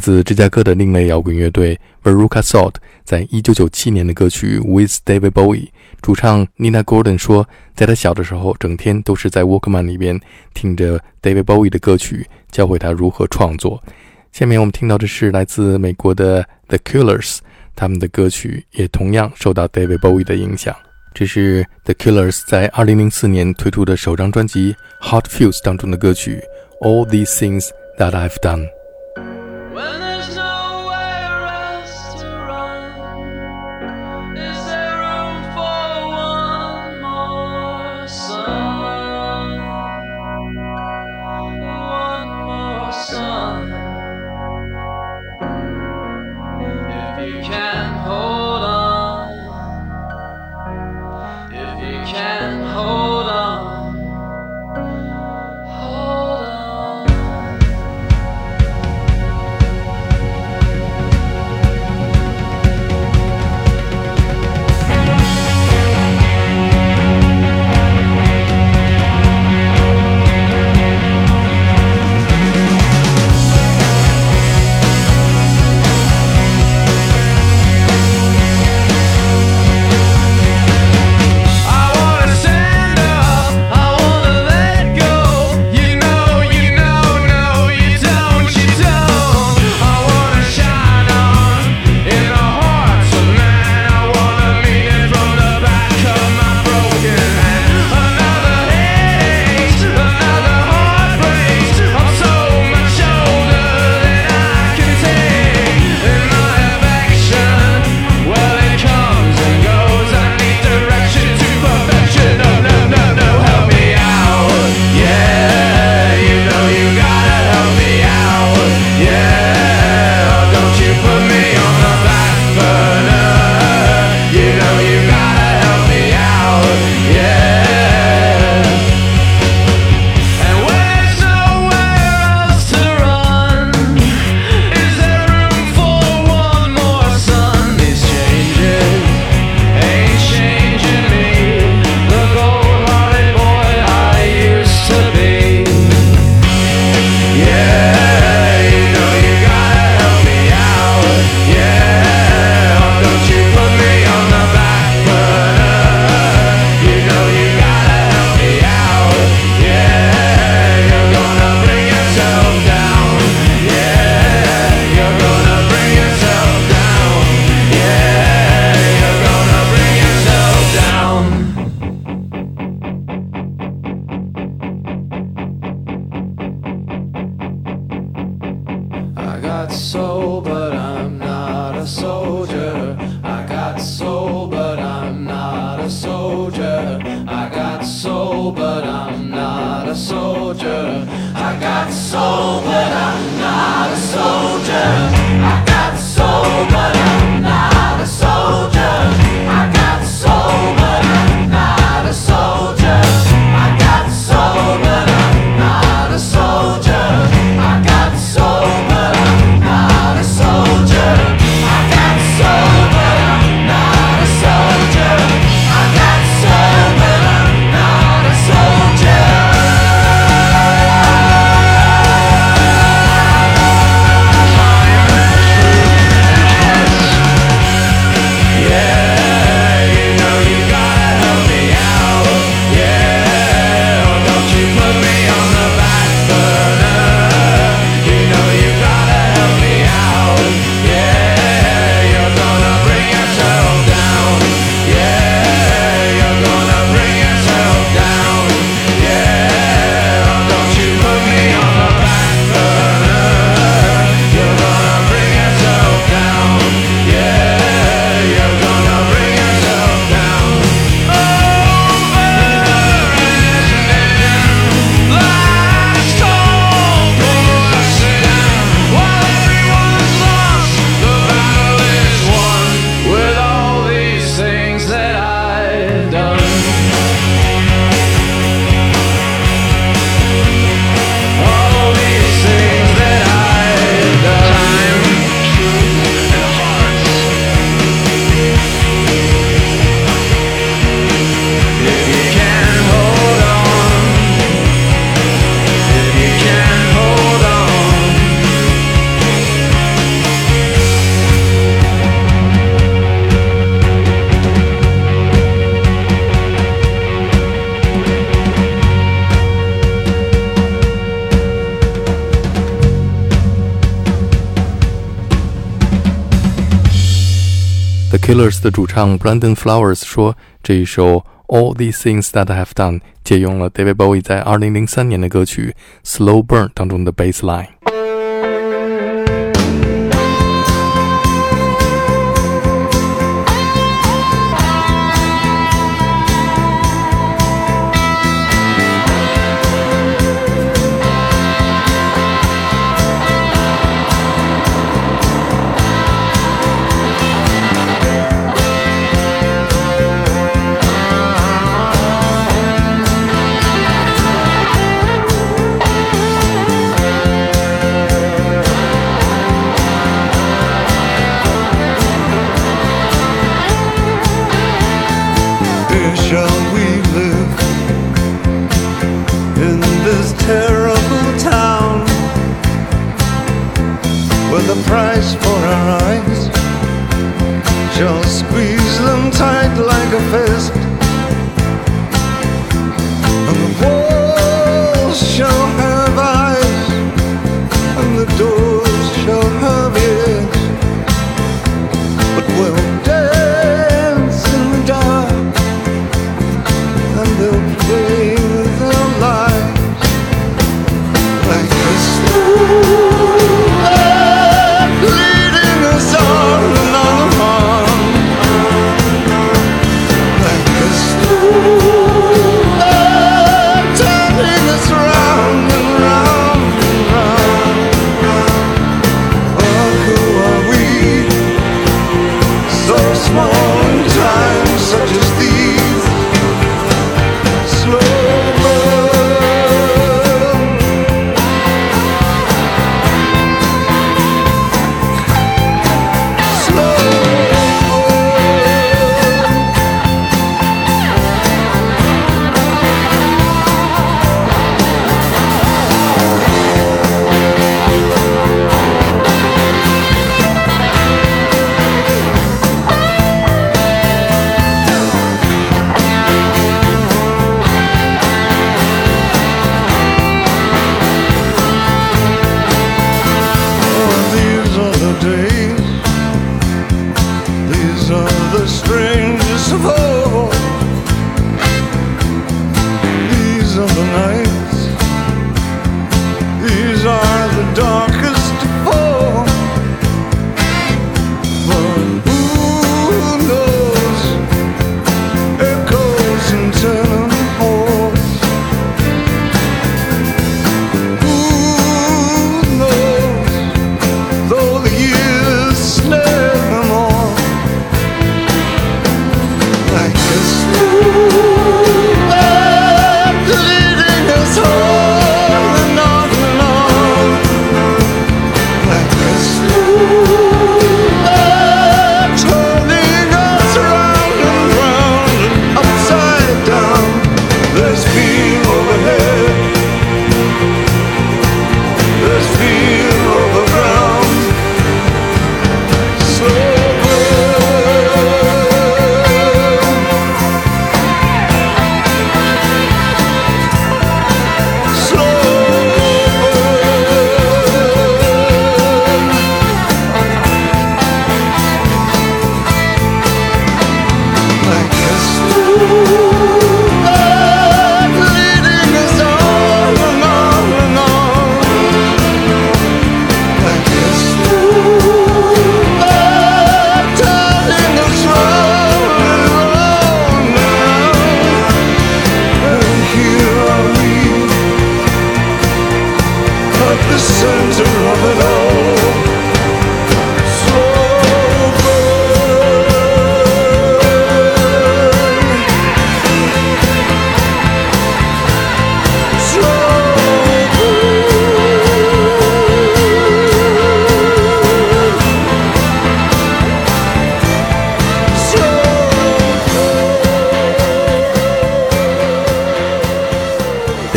自芝加哥的另类摇滚乐队 Veruca Salt 在一九九七年的歌曲《With David Bowie》，主唱 Nina Gordon 说，在他小的时候，整天都是在 Walkman 里边听着 David Bowie 的歌曲，教会他如何创作。下面我们听到的是来自美国的 The Killers，他们的歌曲也同样受到 David Bowie 的影响。这是 The Killers 在2004年推出的首张专辑《Hot Fuse》当中的歌曲《All These Things That I've Done》。When Killers 的主唱 Brandon Flowers 说，这一首 All These Things That I Have Done 借用了 David Bowie 在2003年的歌曲 Slow Burn 当中的 bass line。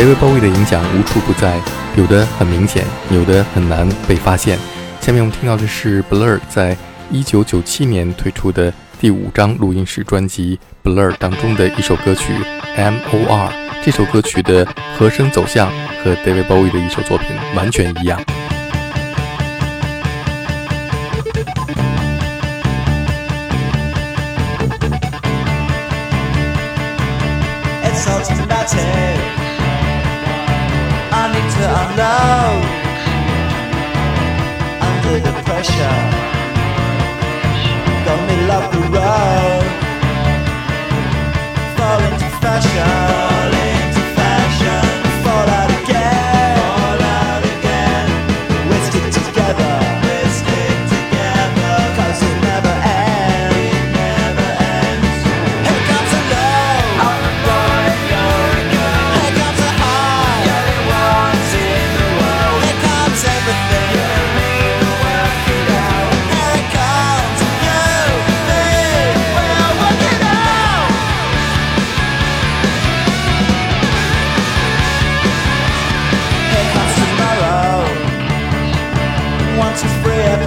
david bowie 的影响无处不在有的很明显有的很难被发现。下面我们听到的是 blur 在一九九七年推出的第五张录音室专辑 blur 当中的一首歌曲 mor 这首歌曲的和声走向和 david bowie 的一首作品完全一样。pressure. The middle of the road, Fall into fashion.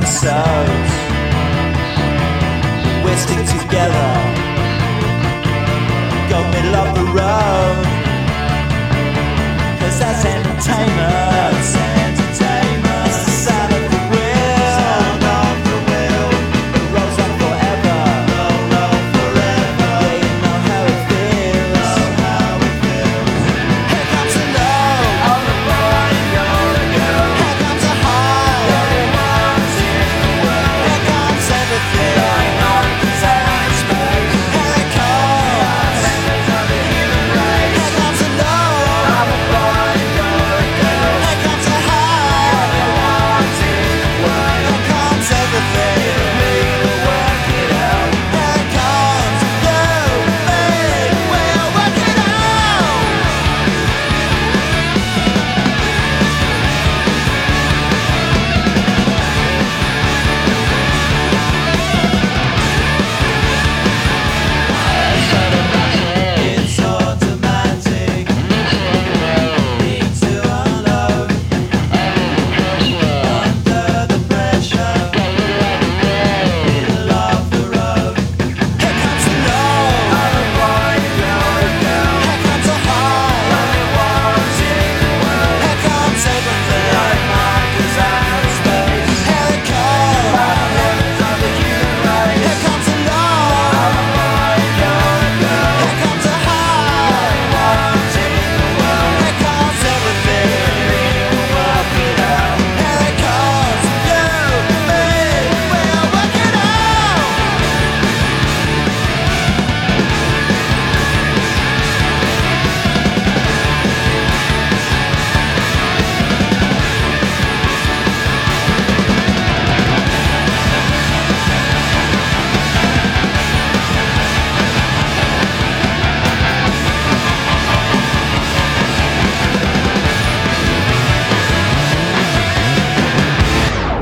themselves.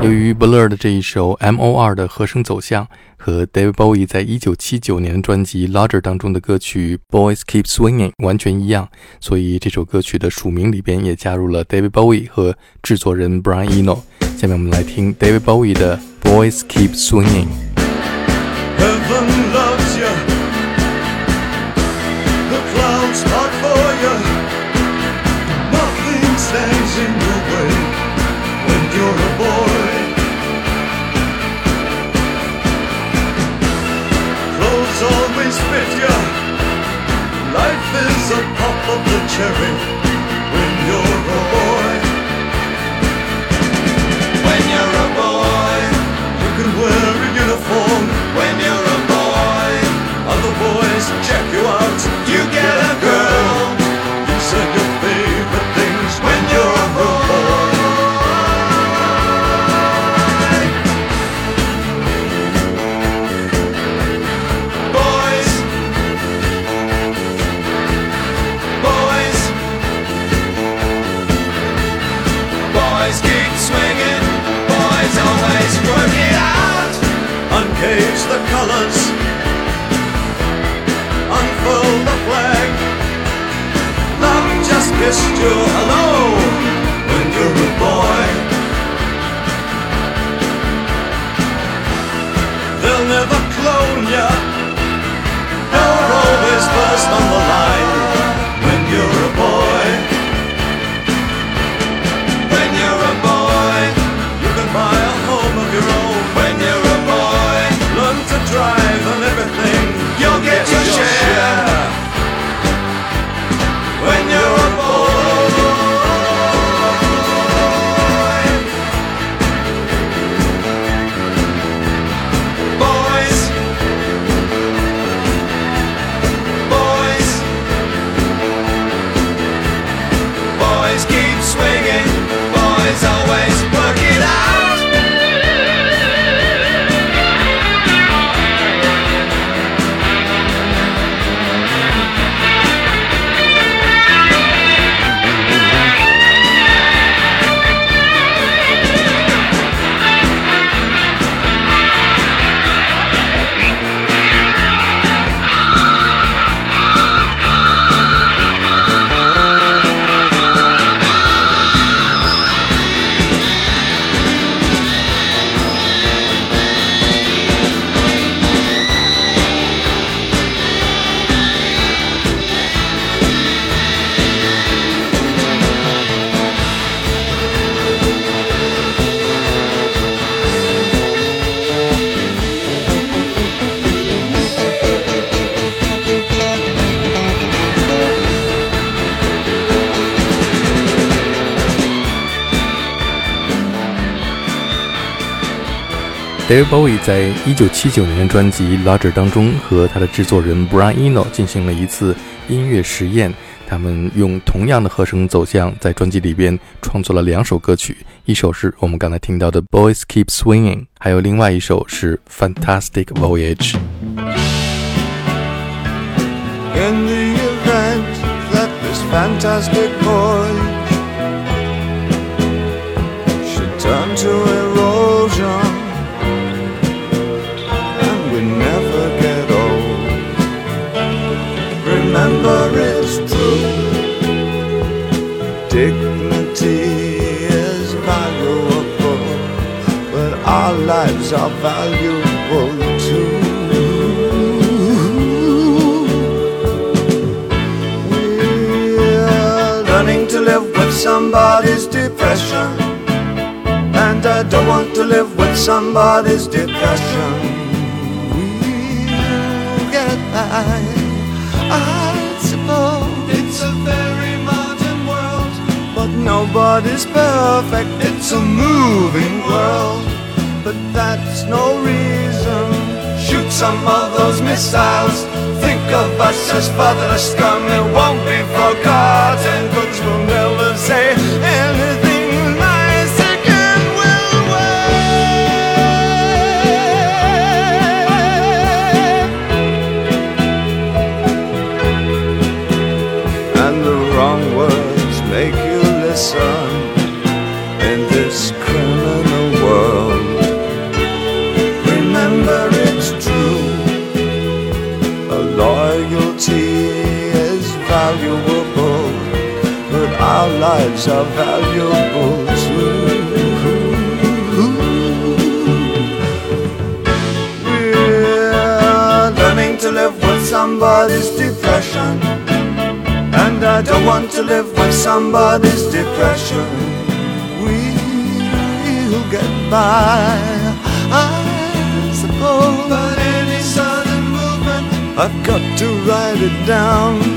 由于 Blur 的这一首 M.O.R 的和声走向和 David Bowie 在一九七九年的专辑《Larger》当中的歌曲《Boys Keep Swinging》完全一样，所以这首歌曲的署名里边也加入了 David Bowie 和制作人 Brian Eno。下面我们来听 David Bowie 的《Boys Keep Swinging》。treasury. David Bowie 在1979年的专辑《Larger》当中，和他的制作人 Brian Eno 进行了一次音乐实验。他们用同样的和声走向，在专辑里边创作了两首歌曲，一首是我们刚才听到的《Boys Keep Swinging》，还有另外一首是《Fantastic Voyage》。In the event that this fantastic boy should turn to lives are valuable too. We're learning to live with somebody's depression. And I don't want to live with somebody's depression. We'll get by, I suppose. It's a very modern world, but nobody's perfect. It's a moving world, but that's no reason. Shoot some of those missiles. Think of us as fatherless scum. It won't be forgotten. Cause we'll never lives are valuable too. We're learning to live with somebody's depression. And I don't want to live with somebody's depression. We'll get by, I suppose. But any sudden movement, I've got to write it down.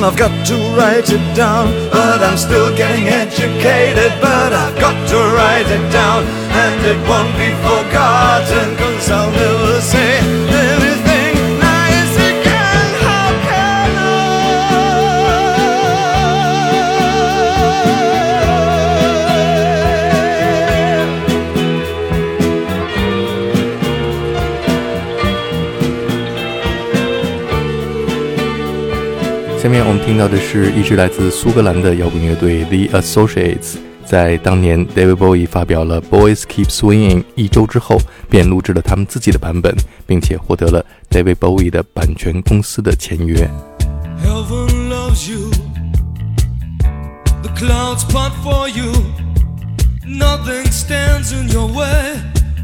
And I've got to write it down. But I'm still getting educated. But I've got to write it down. And it won't be forgotten. Cause I'll never say 下面我们听到的是一支来自苏格兰的摇滚乐队 The Associates，在当年 David Bowie 发表了《Boys Keep Swinging》一周之后，便录制了他们自己的版本，并且获得了 David Bowie 的版权公司的签约。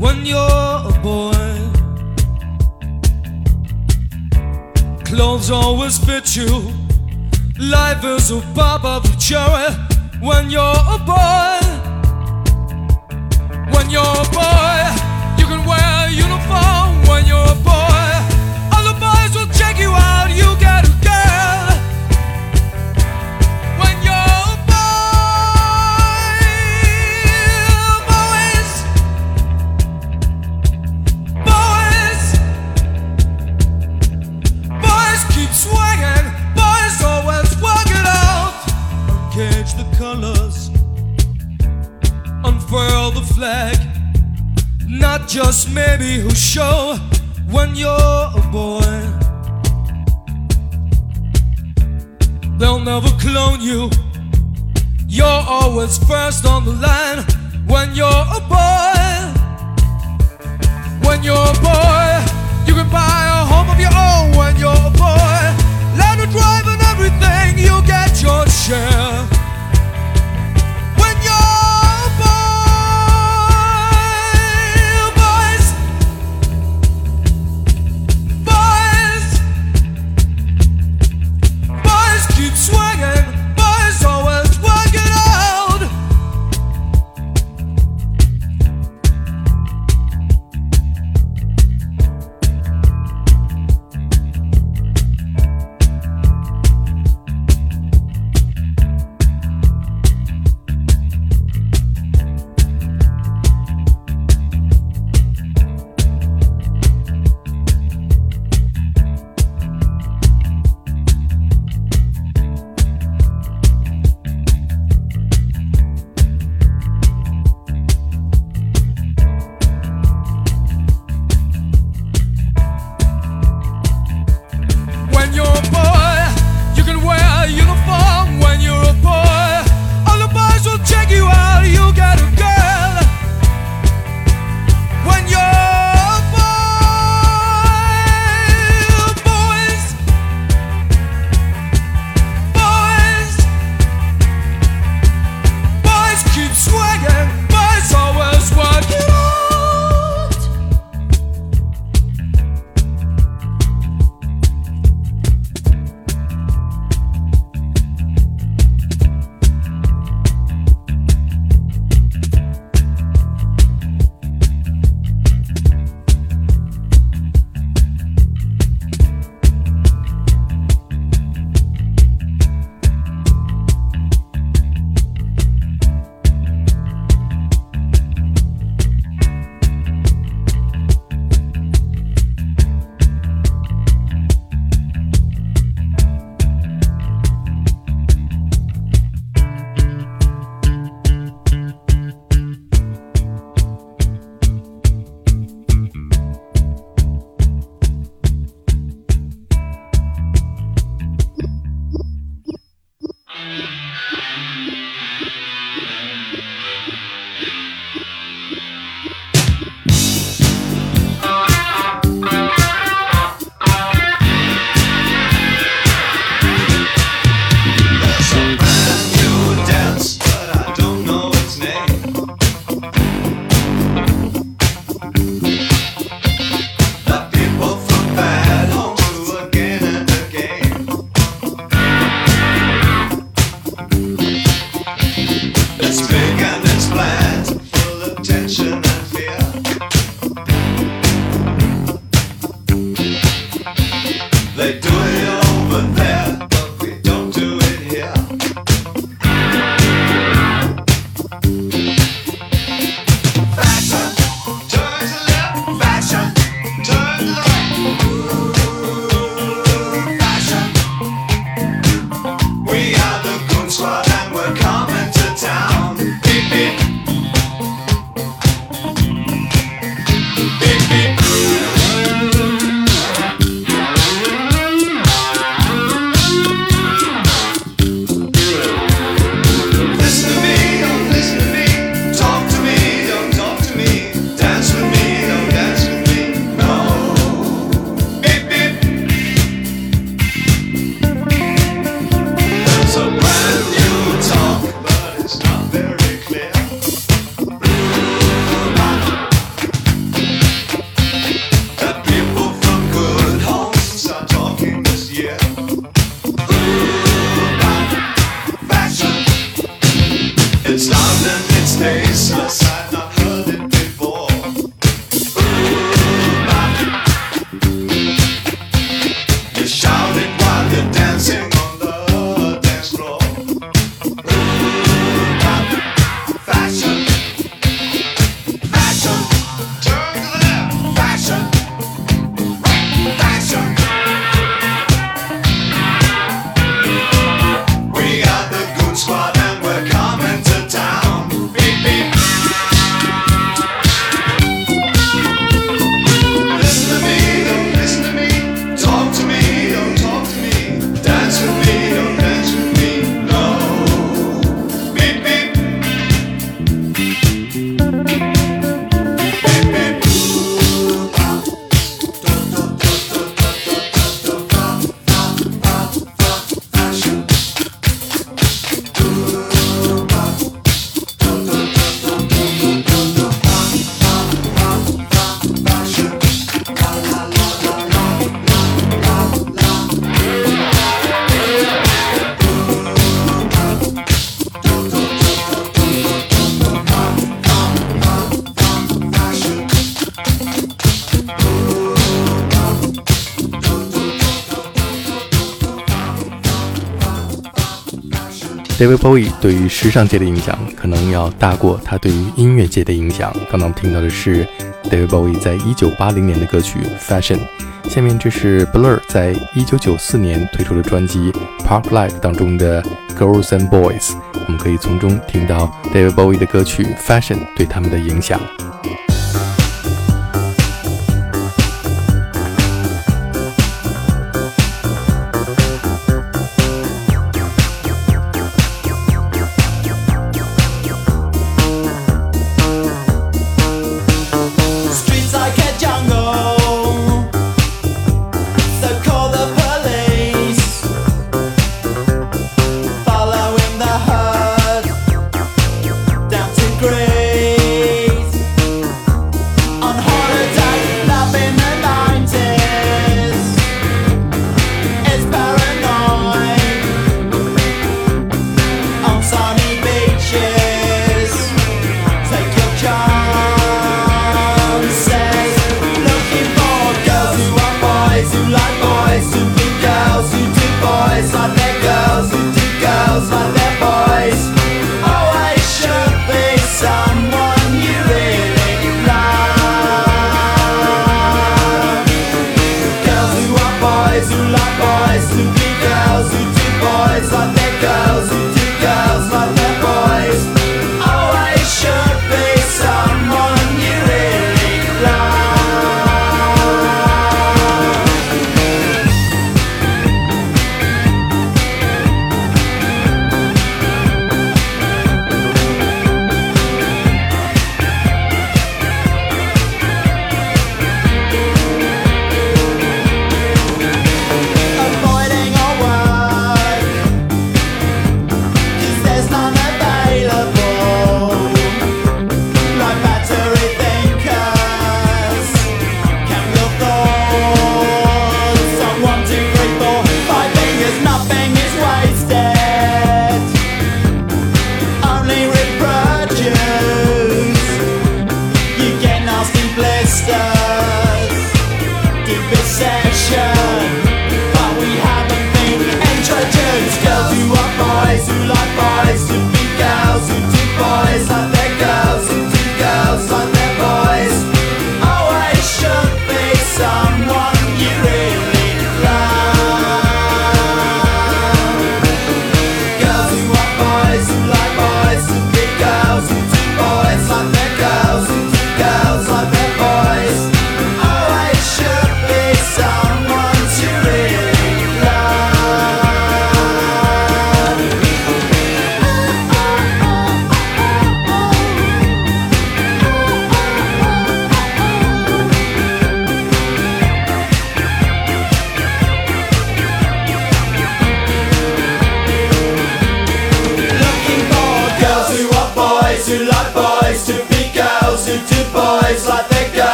When you're a boy. Clothes always fit you. Life is a pop of cherry when you're a boy. When you're a boy, you can wear a uniform when you're a boy. Other boys will check you out, you flag. Not just maybe who show when you're a boy. They'll never clone you. You're always first on the line when you're a boy. When you're a boy, you can buy a home of your own when you're a boy. Learn to drive and everything, you get your share. David Bowie 对于时尚界的影响，可能要大过他对于音乐界的影响。刚刚我们听到的是 David Bowie 在一九八零年的歌曲《Fashion》，下面这是 Blur 在一九九四年推出的专辑《Park Life》当中的《Girls and Boys》，我们可以从中听到 David Bowie 的歌曲《Fashion》对他们的影响。